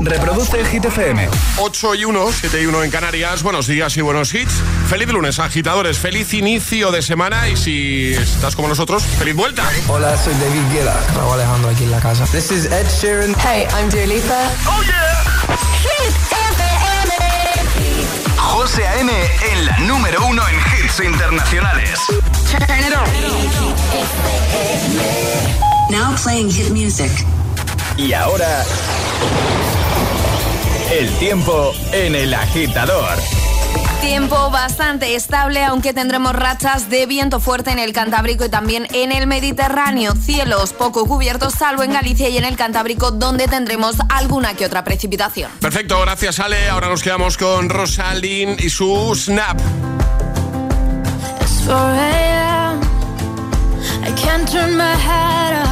Reproduce Hit FM. 8 y 1, 7 y 1 en Canarias. Buenos días y buenos hits. Feliz lunes, agitadores. Feliz inicio de semana. Y si estás como nosotros, feliz vuelta. Hola, soy David Guetta. Raúl Alejandro aquí en la casa. This is Ed Sheeran. Hey, I'm Dua Lipa. ¡Oh, yeah! Hit FM. José A.M. en la número uno en hits internacionales. Turn it on. Now playing hit music. Y ahora... El tiempo en el agitador. Tiempo bastante estable, aunque tendremos rachas de viento fuerte en el Cantábrico y también en el Mediterráneo. Cielos poco cubiertos, salvo en Galicia y en el Cantábrico, donde tendremos alguna que otra precipitación. Perfecto, gracias Ale. Ahora nos quedamos con Rosalind y su Snap. It's 4 a.m. I can't turn my head off.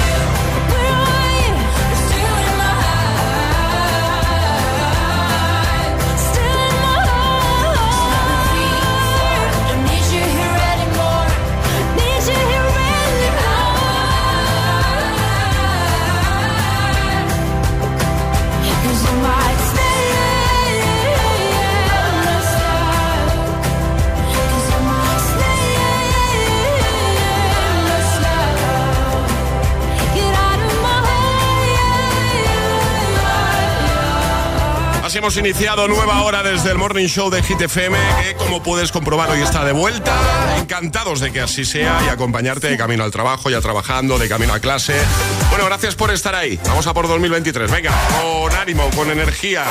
Hemos iniciado nueva hora desde el Morning Show de Hit FM, que como puedes comprobar hoy está de vuelta. Encantados de que así sea y acompañarte de camino al trabajo, ya trabajando, de camino a clase. Bueno, gracias por estar ahí. Vamos a por 2023. Venga, con ánimo, con energía,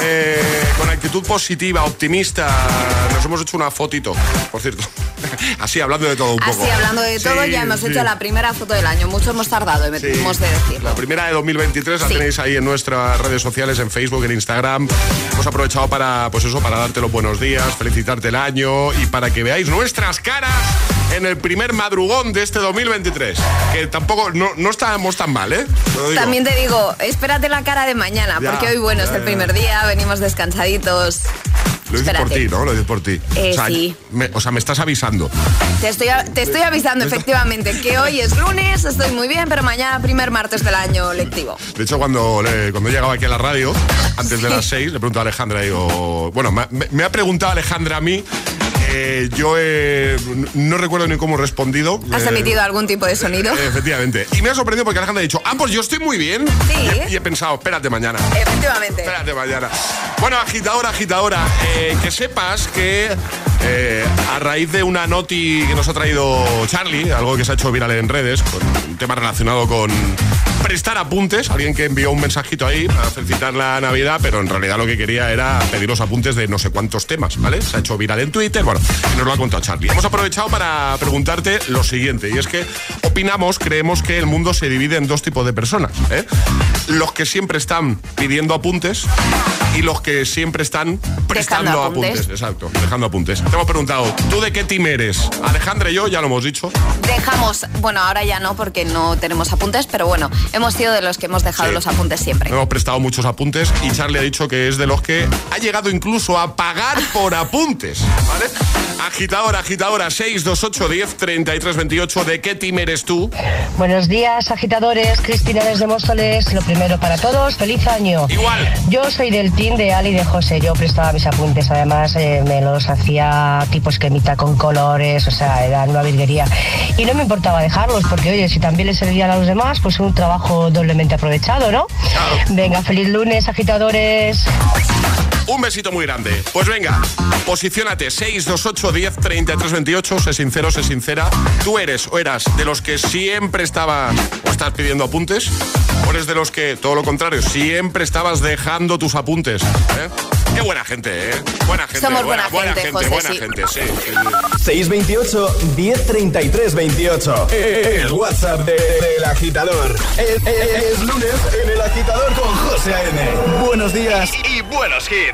eh, con actitud positiva, optimista. Nos hemos hecho una fotito, por cierto. Así, hablando de todo un poco. Así, hablando de todo, Sí, ya hemos sí. hecho la primera foto del año. Mucho hemos tardado, hemos Sí. de decirlo. La primera de 2023 la tenéis ahí en nuestras redes sociales, en Facebook, en Instagram. Hemos aprovechado para, pues eso, para darte los buenos días, felicitarte el año y para que veáis nuestras caras en el primer madrugón de este 2023. Que tampoco, no, no estábamos tan mal, ¿eh? También te digo, espérate la cara de mañana, Ya, porque hoy, bueno, es el primer día, venimos descansaditos. Lo dices por ti, ¿no? Lo dices por ti. Eh, o, sea, sí. me, o sea, me estás avisando. Te estoy, te estoy avisando, efectivamente, que hoy es lunes, estoy muy bien, pero mañana primer martes del año lectivo. De hecho, cuando, le- cuando llegaba aquí a la radio, antes de las 6, le pregunto a Alejandra, digo, bueno, me, me ha preguntado Alejandra a mí, eh, yo eh, no recuerdo ni cómo he respondido. ¿Has Eh, emitido algún tipo de sonido? Efectivamente. Y me ha sorprendido porque Alejandra ha dicho, ah, pues yo estoy muy bien. Sí. Y, y he pensado, espérate mañana. Efectivamente. Espérate mañana. Bueno, agitadora, agitadora, eh, que sepas que a raíz de una noti que nos ha traído Charlie, algo que se ha hecho viral en redes, con un tema relacionado con prestar apuntes. Alguien que envió un mensajito ahí para felicitar la Navidad, pero en realidad lo que quería era pedir los apuntes de no sé cuántos temas, ¿vale? Se ha hecho viral en Twitter, bueno, y nos lo ha contado Charlie. Hemos aprovechado para preguntarte lo siguiente, y es que opinamos, creemos que el mundo se divide en dos tipos de personas, ¿eh? Los que siempre están pidiendo apuntes y los que siempre están prestando apuntes. Exacto, dejando apuntes. Te hemos preguntado, ¿tú de qué team eres? Alejandra y yo, ya lo hemos dicho. Dejamos, bueno, ahora ya no porque no tenemos apuntes, pero bueno, hemos sido de los que hemos dejado Sí. los apuntes siempre. Hemos prestado muchos apuntes y Charlie ha dicho que es de los que ha llegado incluso a pagar por apuntes. ¿Vale? Agitadora, agitadora, 628 10 33 28. ¿De qué team eres tú? Buenos días, agitadores. Cristina desde Móstoles. Lo primero para todos, feliz año. Igual. Yo soy del team de Ali y de José. Yo prestaba mis apuntes, además eh, me los hacía tipo esquemita con colores, o sea, era una virguería. Y no me importaba dejarlos, porque oye, si también les servían a los demás, pues un trabajo doblemente aprovechado, ¿no? Venga, feliz lunes, agitadores. Un besito muy grande. Pues venga, posiciónate 628 10 33 28. Sé sincero, sé sincera. ¿Tú eres o eras de los que siempre estabas o estás pidiendo apuntes? ¿O eres de los que, todo lo contrario, siempre estabas dejando tus apuntes? ¿eh? Qué buena gente, ¿eh? Buena gente. Somos buena buena gente, gente, José, buena sí. gente, sí. sí, sí. 628 1033 28. El WhatsApp de- del agitador. Es, es- es lunes en el agitador con José A.M. Buenos días. Y buenos hits.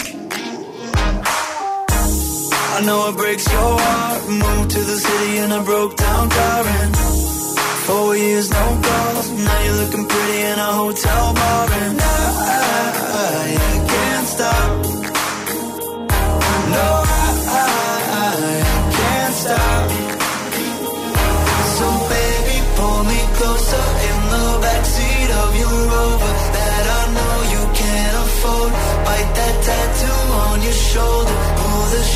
I know it breaks your heart. Moved to the city in a broke down and Four years, no calls. Now you're looking pretty in a hotel bar, and I, I can't stop. No, I, I can't stop. So baby, pull me closer in the backseat of your Rover that I know you can't afford. Bite that tattoo on your shoulder.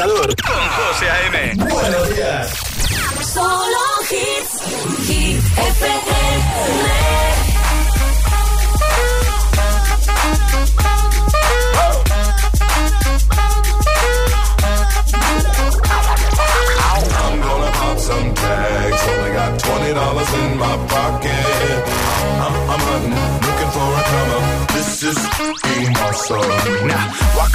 Agitador. Con José A.M. Buenos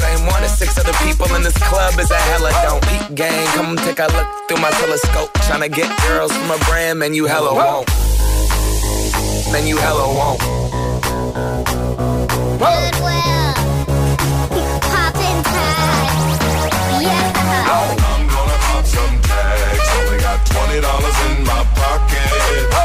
same one as six other people in this club is a hella don't. Peep gang, come take a look through my telescope. Tryna get girls from a brand, man, you hella won't. Man, you hella won't. Goodwill. Poppin' tags. Yeah. I'm gonna pop some tags. Only got $20 in my pocket.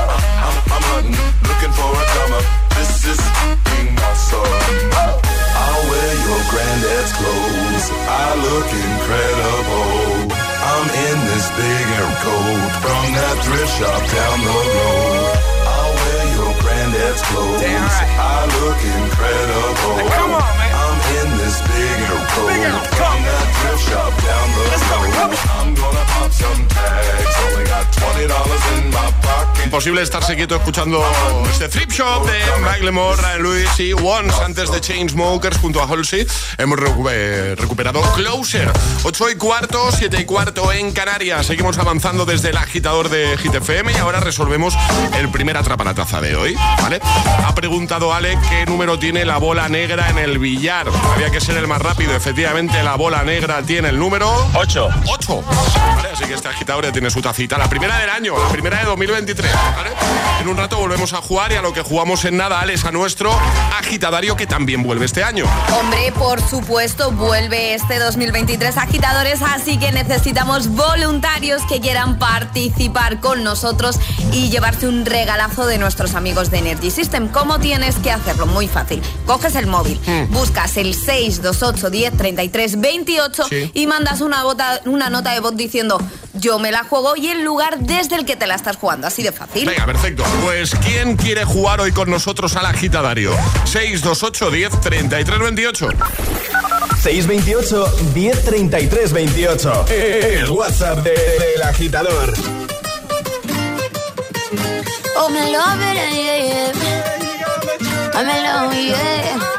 Imposible estarse quieto escuchando este Thrift Shop de Macklemore, Ryan Lewis y Once antes de Chainsmokers junto a Halsey. Hemos recu- recuperado Closer. 8 y cuarto, 7 y cuarto en Canarias. Seguimos avanzando desde el agitador de Hit FM y ahora resolvemos el primer atrapa la taza de hoy. ¿Vale? Ha preguntado Ale qué número tiene la bola negra en el billar. Había que ser el más rápido. Efectivamente, la bola negra tiene el número 8. 8. Vale, así que este agitador ya tiene su tacita. La primera del año, la primera de 2023. ¿Vale? En un rato volvemos a jugar y a lo que jugamos en nada, Alex, a nuestro agitadario que también vuelve este año. Hombre, por supuesto, vuelve este 2023 agitadores, así que necesitamos voluntarios que quieran participar con nosotros y llevarse un regalazo de nuestros amigos de Energy System. ¿Cómo tienes que hacerlo? Muy fácil. Coges el móvil, buscas el 628 10 33 28 Sí. y mandas una, bota- una nota de voz diciendo yo me la juego y el lugar desde el que te la estás jugando. Así de fácil. Venga, perfecto. Pues ¿quién quiere jugar hoy con nosotros al agitadario? 628 10 33 28. 628 1033 28. El WhatsApp de- del agitador. Oh, me love it, yeah, yeah. I'm in love, yeah.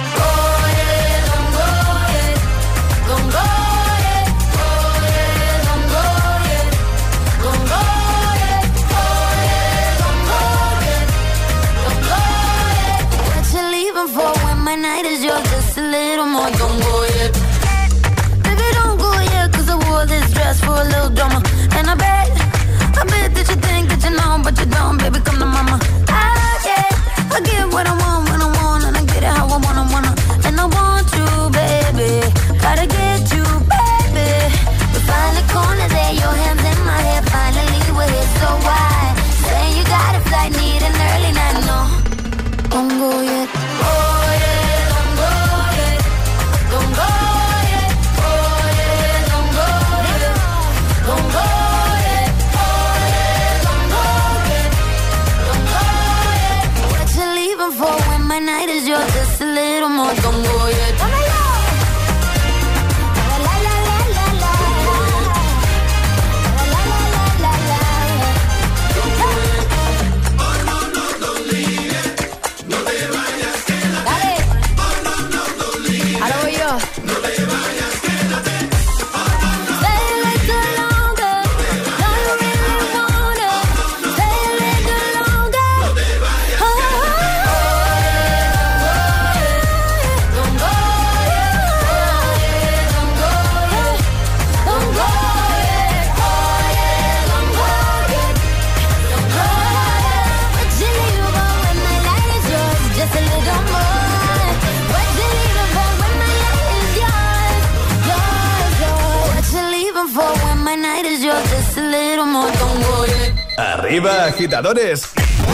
Agitadores.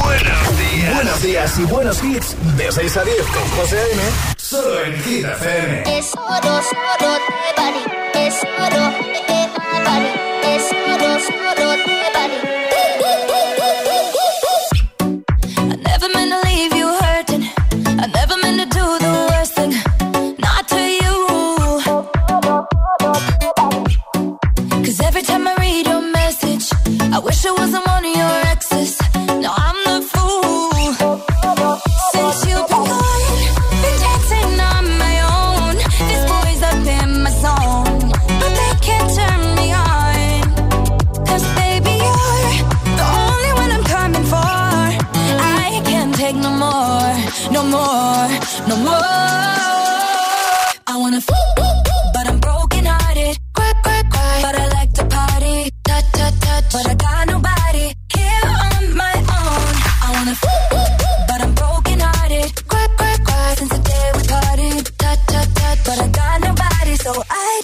Buenos días. Buenos días y buenos hits. De 6 a 10 con José A.M. Solo en Hit FM. Es oro, solo de body. Es oro, my body. Es oro, solo de body.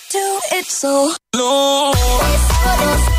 Do it so low.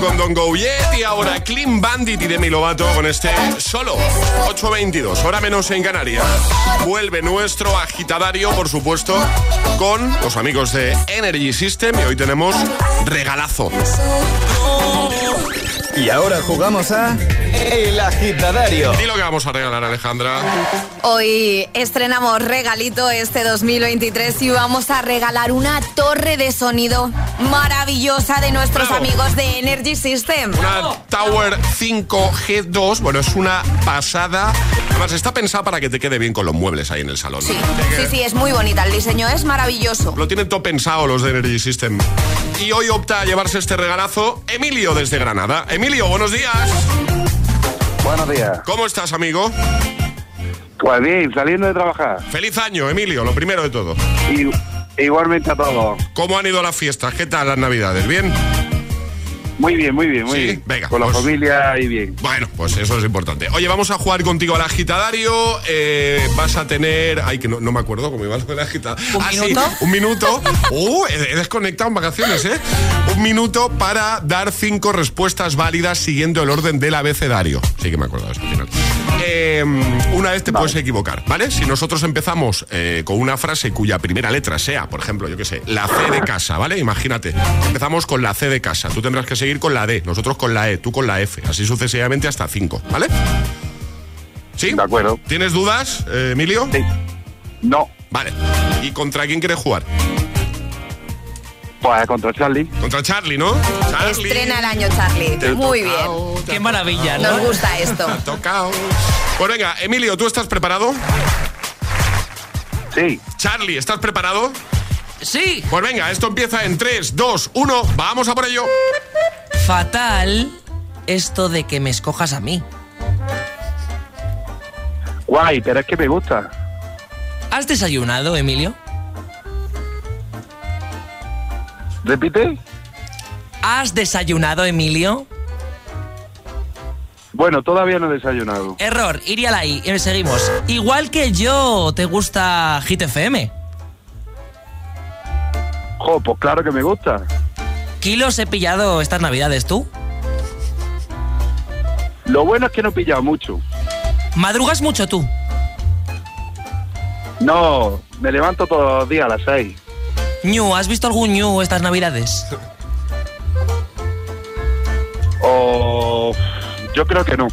Con Don Go Yet y ahora Clean Bandit y Demi Lovato con este solo 8.22, hora menos en Canarias. Vuelve nuestro agitadario, por supuesto, con los amigos de Energy System y hoy tenemos regalazo. Y ahora jugamos a El Agitadario. Y lo que vamos a regalar, Alejandra. Hoy estrenamos regalito este 2023 y vamos a regalar una torre de sonido maravillosa de nuestros Bravo. amigos de Energy System. Una Tower 5G2, bueno, es una pasada. Además, está pensada para que te quede bien con los muebles ahí en el salón. Sí, sí, sí, es muy bonita. El diseño es maravilloso. Lo tienen todo pensado los de Energy System. Y hoy opta a llevarse este regalazo Emilio desde Granada. Emilio, buenos días. Buenos días. ¿Cómo estás, amigo? Pues bien, saliendo de trabajar. Feliz año, Emilio, lo primero de todo. Y, igualmente a todos. ¿Cómo han ido las fiestas? ¿Qué tal las navidades? ¿Bien? Muy bien, muy bien, muy Sí, bien. venga, Con la pues- familia y bien. Bueno, pues eso es importante. Oye, vamos a jugar contigo al agitadario. Eh, vas a tener. Ay, que no, no me acuerdo cómo iba lo del agitadario. ¿Un Ah, sí, minuto? un minuto. Uh, he, desconectado en vacaciones, ¿eh? Un minuto para dar cinco respuestas válidas siguiendo el orden del abecedario. Sí que me acuerdo de eso al final. Eh, una vez te puedes equivocar, ¿vale? Si nosotros empezamos eh, con una frase cuya primera letra sea, por ejemplo, yo qué sé, la C de casa, ¿vale? Imagínate, empezamos con la C de casa, tú tendrás que seguir con la D, nosotros con la E, tú con la F, así sucesivamente hasta cinco, ¿vale? ¿Sí? De acuerdo. ¿Tienes dudas, eh, Emilio? Sí. No, Vale. ¿Y contra quién quieres jugar? Pues contra Charlie. Contra Charlie, ¿no? Charlie. Estrena el año, Charlie. Te Muy bien. Qué maravilla, ¿no? Nos gusta esto. tocado. Pues venga, Emilio, ¿tú estás preparado? Sí. Charlie, ¿estás preparado? Sí. Pues venga, esto empieza en 3, 2, 1, vamos a por ello. Fatal esto de que me escojas a mí. Guay, pero es que me gusta. ¿Has desayunado, Emilio? ¿Repite? ¿Has desayunado, Emilio? Bueno, todavía no he desayunado. Error, iría la I. Y seguimos. Igual que yo, ¿te gusta Hit FM? Jo, pues claro que me gusta. ¿Kilos he pillado estas navidades tú? Lo bueno es que no he pillado mucho. ¿Madrugas mucho tú? No, me levanto todos los días a las 6. Ñu, ¿has visto algún Ñu estas navidades? O yo creo que no.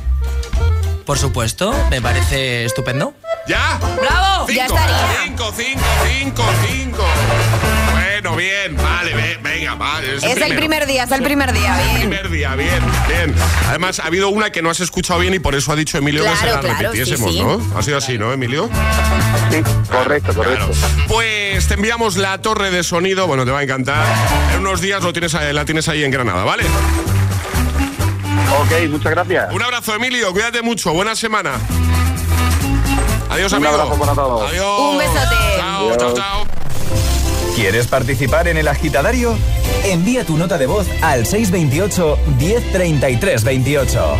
Por supuesto, me parece estupendo. ¿Ya? ¡Bravo! Cinco, Ya estaría. 5, 5, 5, 5. Bueno, bien, vale, ve- venga, vale. Es el primero. primer día, es el primer día. Bien. Primer día, bien, bien. Además, ha habido una que no has escuchado bien y por eso ha dicho Emilio que se Claro, la claro, repitiésemos, sí, sí. ¿no? Ha sido así, ¿no, Emilio? Sí, correcto, correcto. Claro. Pues te enviamos la torre de sonido, bueno, te va a encantar. En unos días lo tienes, ahí- la tienes ahí en Granada, ¿vale? Ok, muchas gracias. Un abrazo, Emilio, cuídate mucho, buena semana. Adiós, Un amigo. abrazo para todos. Adiós. Un besote. Chao, chao, chao. ¿Quieres participar en el agitadario? Envía tu nota de voz al 628 1033 28.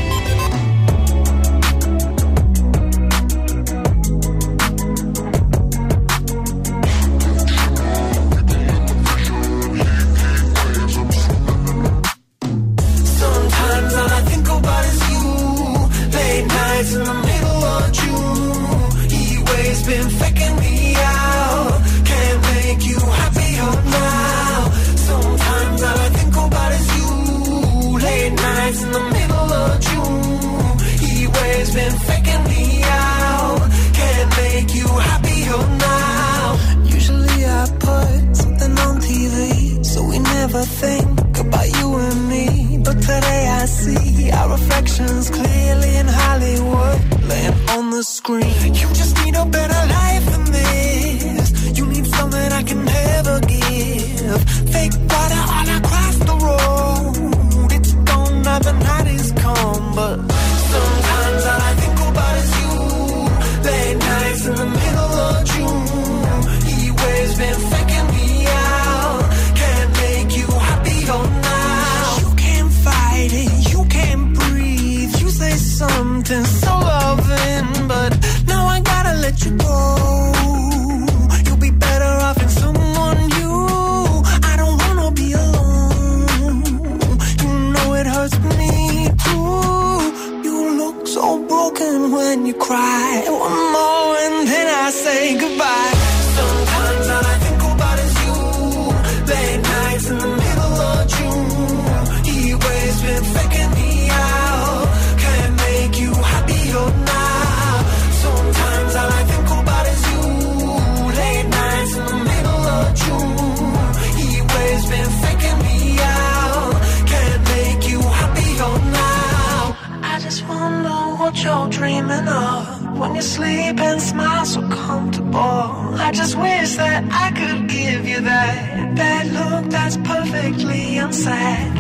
side.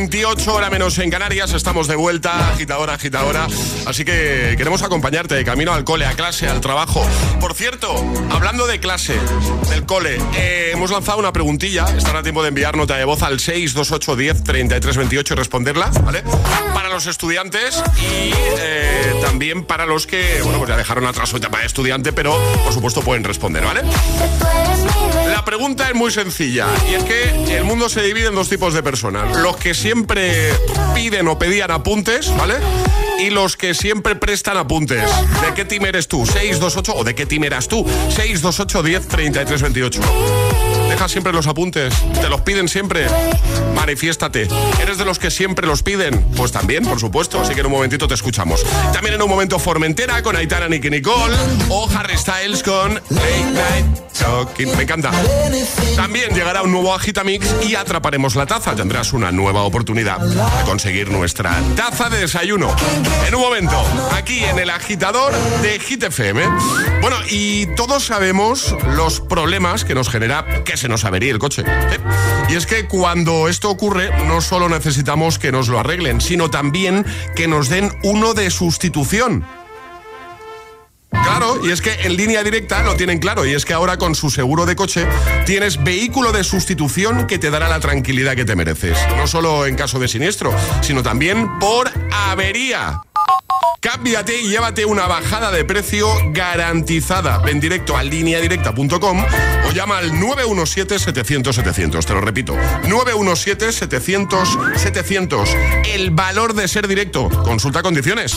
28 horas menos en Canarias. Estamos de vuelta, agitadora, agitadora. Así que queremos acompañarte de camino al cole, a clase, al trabajo. Por cierto, hablando de clase, del cole, eh, hemos lanzado una preguntilla. Estará a tiempo de enviar nota de voz al 628103328 y responderla, ¿vale? Los estudiantes y eh, también para los que, bueno, pues ya dejaron atrás su etapa de estudiante, pero por supuesto pueden responder, ¿vale? La pregunta es muy sencilla y es que el mundo se divide en dos tipos de personas. Los que siempre piden o pedían apuntes, ¿vale? Y los que siempre prestan apuntes. ¿De qué team eres tú? 628 o de qué team eras tú? 628 10 33 28. Dejas siempre los apuntes, te los piden siempre. Manifiéstate. ¿Eres de los que siempre los piden? Pues también, por supuesto. Así que en un momentito te escuchamos. También en un momento Formentera con Aitana, Nicky Nicole o Harry Styles con Late Night Talking. Me encanta. También llegará un nuevo Agitamix y atraparemos la taza. Tendrás una nueva oportunidad de conseguir nuestra taza de desayuno. En un momento, aquí en el agitador de Hit FM. Bueno, y todos sabemos los problemas que nos genera se nos avería el coche. ¿eh? Y es que cuando esto ocurre, no solo necesitamos que nos lo arreglen, sino también que nos den uno de sustitución. Claro, y es que en línea directa lo tienen claro, y es que ahora con su seguro de coche tienes vehículo de sustitución que te dará la tranquilidad que te mereces. No solo en caso de siniestro, sino también por avería. Cámbiate y llévate una bajada de precio garantizada. Ven directo a lineadirecta.com o llama al 917-700-700. Te lo repito, 917-700-700. El valor de ser directo. Consulta condiciones.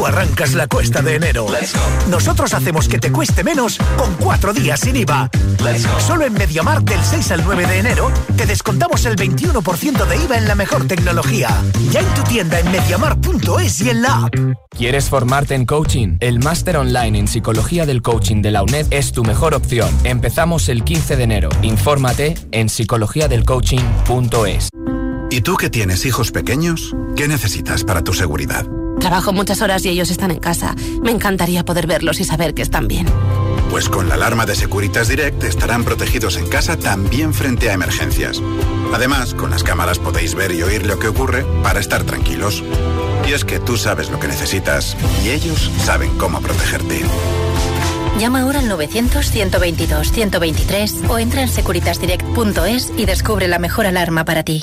Tú arrancas la cuesta de enero. Nosotros hacemos que te cueste menos con cuatro días sin IVA. Solo en Mediamar del 6 al 9 de enero te descontamos el 21% de IVA en la mejor tecnología. Ya en tu tienda en mediamar.es y en la app. ¿Quieres formarte en coaching? El máster online en psicología del coaching de la UNED es tu mejor opción. Empezamos el 15 de enero. Infórmate en psicologiadelcoaching.es. ¿Y tú que tienes hijos pequeños? ¿Qué necesitas para tu seguridad? Trabajo muchas horas y ellos están en casa. Me encantaría poder verlos y saber que están bien. Pues con la alarma de Securitas Direct estarán protegidos en casa también frente a emergencias. Además, con las cámaras podéis ver y oír lo que ocurre para estar tranquilos. Y es que tú sabes lo que necesitas y ellos saben cómo protegerte. Llama ahora al 900-122-123 o entra en securitasdirect.es y descubre la mejor alarma para ti.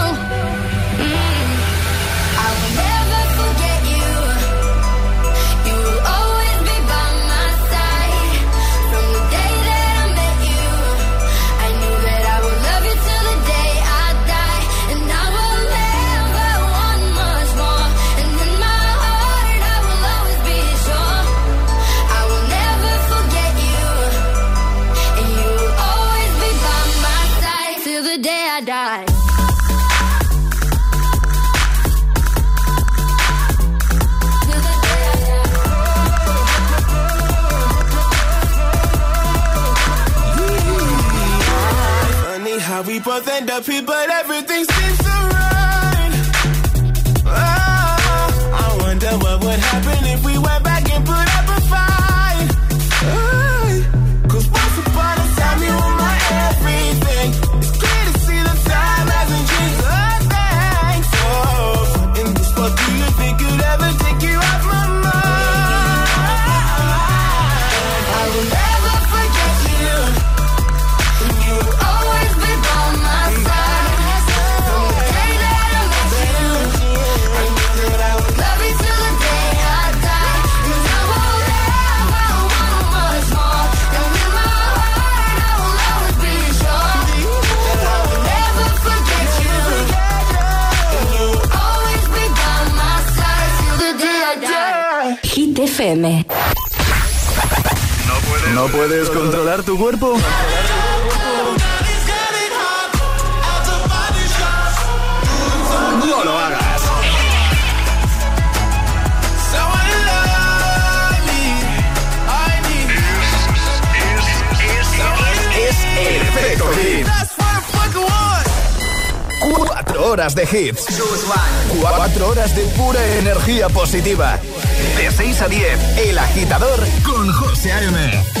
Die. Funny how we both end up here, but everything controlar tu cuerpo? No lo hagas. Es el efecto hit. Cuatro horas de hits. Cuatro horas de pura energía positiva. De 6 a 10, El Agitador con José A.M.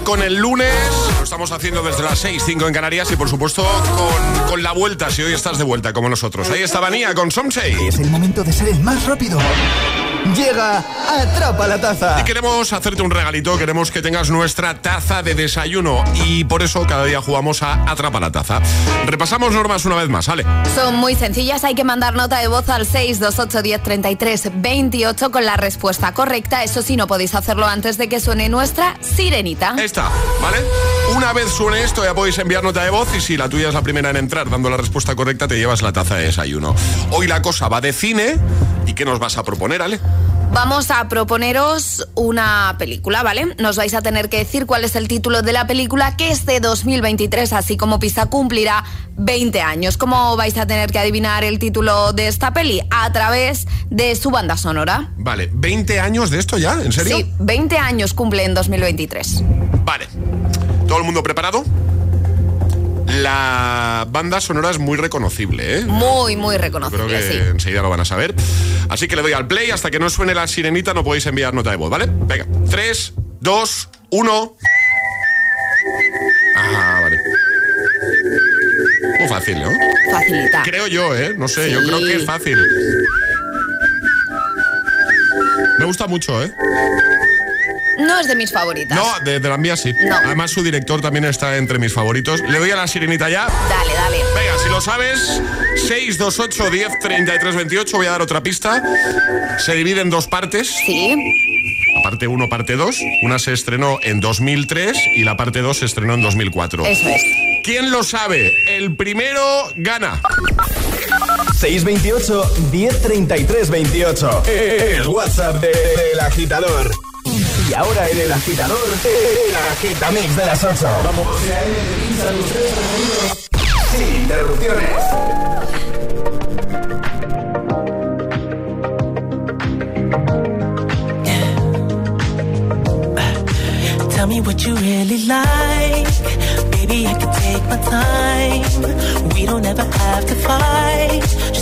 con el lunes. Lo estamos haciendo desde las 6, 5 en Canarias y por supuesto con, con la vuelta, si hoy estás de vuelta como nosotros. Ahí está Vanía con Somsei. Es el momento de ser el más rápido. Llega Atrapa la Taza. Y queremos hacerte un regalito, queremos que tengas nuestra taza de desayuno y por eso cada día jugamos a Atrapa la Taza. Repasamos normas una vez más, ¿vale? Son muy sencillas, hay que mandar nota de voz al 628 10 33 28 con la respuesta correcta. Eso sí, no podéis hacerlo antes de que suene nuestra sirenita. Está, ¿vale? Una vez suene esto ya podéis enviar nota de voz y si la tuya es la primera en entrar dando la respuesta correcta te llevas la taza de desayuno. Hoy la cosa va de cine y ¿qué nos vas a proponer, Ale? Vamos a proponeros una película, ¿vale? Nos vais a tener que decir cuál es el título de la película que este 2023, así como Pisa, cumplirá 20 años. ¿Cómo vais a tener que adivinar el título de esta peli? A través de su banda sonora. Vale, ¿20 años de esto ya? ¿En serio? Sí, 20 años cumple en 2023. Vale. ¿Todo el mundo preparado? La banda sonora es muy reconocible, ¿eh? Muy, muy Creo reconocible, que sí. enseguida lo van a saber. Así que le doy al play. Hasta que no suene la sirenita no podéis enviar nota de voz, ¿vale? Venga. 3, 2, 1. Ah, vale. Muy fácil, ¿no? Facilita. Creo yo, ¿eh? No sé, yo creo que es fácil. Me gusta mucho, ¿eh? No es de mis favoritas. No, de, de la mía sí. No. Además, su director también está entre mis favoritos. Le doy a la sirenita ya. Dale, dale. Venga, si lo sabes, 628 10 33 28. Voy a dar otra pista. Se divide en dos partes. Sí. La parte 1, parte 2. Una se estrenó en 2003 y la parte 2 se estrenó en 2004. Eso es. ¿Quién lo sabe? El primero gana. 628 1033 28. El WhatsApp de- del agitador. Y ahora en el agitador, el agitamix de las 8. Vamos. Sin interrupciones. Tell me what you really like. Baby, I can take my time. We don't ever have to fight. Just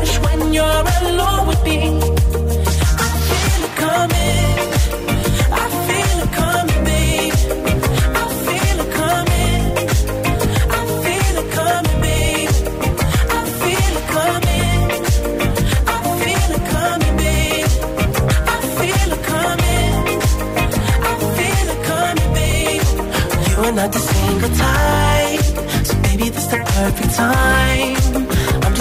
rush when you're alone with me. I feel it coming. I feel it coming, babe. I feel it coming. I feel it coming, babe. I feel it coming. I feel it coming, babe. I feel it coming. You are not the single type, so baby, this the perfect time.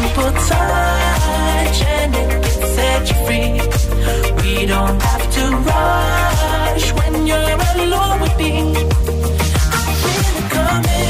simple touch and it can set you free. We don't have to rush when you're alone with me. I feel it coming.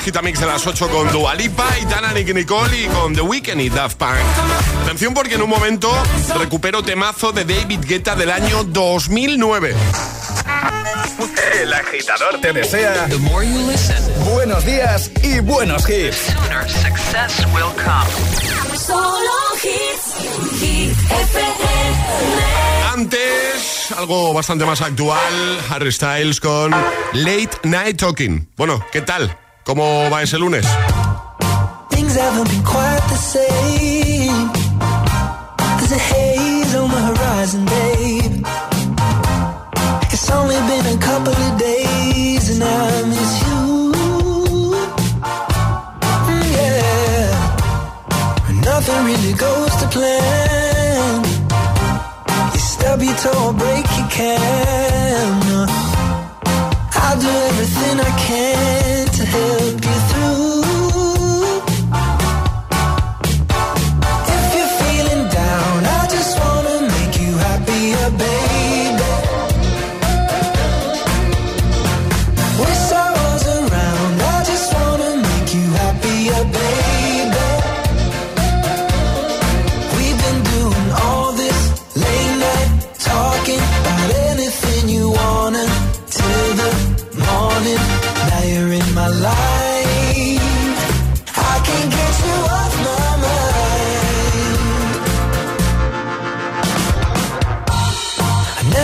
Agitamix de las 8 con Dualipa, y Tana Nick Nicole y con The Weeknd y Daft Punk. Atención porque en un momento recupero temazo de David Guetta del año 2009. El agitador te desea buenos días y buenos hits. Solo hits, Antes, algo bastante más actual, Harry Styles con Late Night Talking. Bueno, ¿qué tal? ¿Cómo va ese lunes? Things haven't been quite the same. There's a haze on the horizon, babe. It's only been a couple of days and I miss you. Mm, yeah. When nothing really goes to plan. You stub your toe, break your can. I'll do everything I can help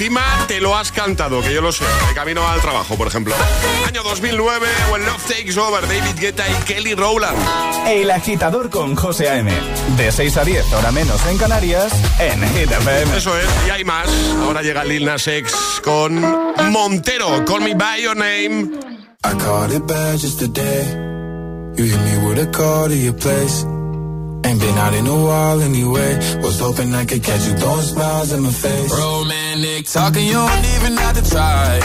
Encima te lo has cantado, que yo lo sé. De camino al trabajo, por ejemplo. Año 2009, When Love Takes Over, David Guetta y Kelly Rowland. El agitador con José A.M. De 6 a 10, hora menos en Canarias, en Hit FM. Eso es, y hay más. Ahora llega Lil Nas X con Montero, Call Me By Your Name. I caught it bad just today. You hit me with a call to your place. Ain't been out in a while anyway. Was hoping I could catch you throwing smiles in my face. Romantic talking, you don't even have to try.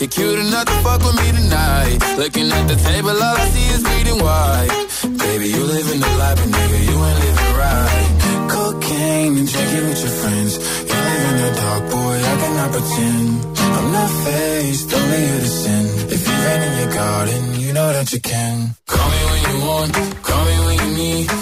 You're cute enough to fuck with me tonight. Looking at the table, all I see is bleeding white. Baby, you living the life, but nigga, you ain't living right. Cocaine and drinking with your friends. You live in the dark, boy, I cannot pretend. I'm not faced, only here to sin. If you rain in your garden, you know that you can. Call me when you want, call me when you need.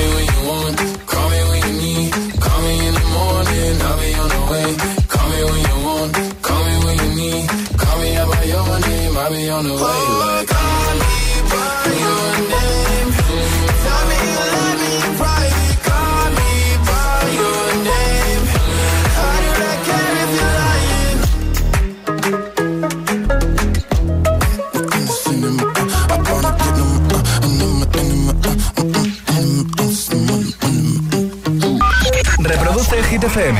Me when you want, FM.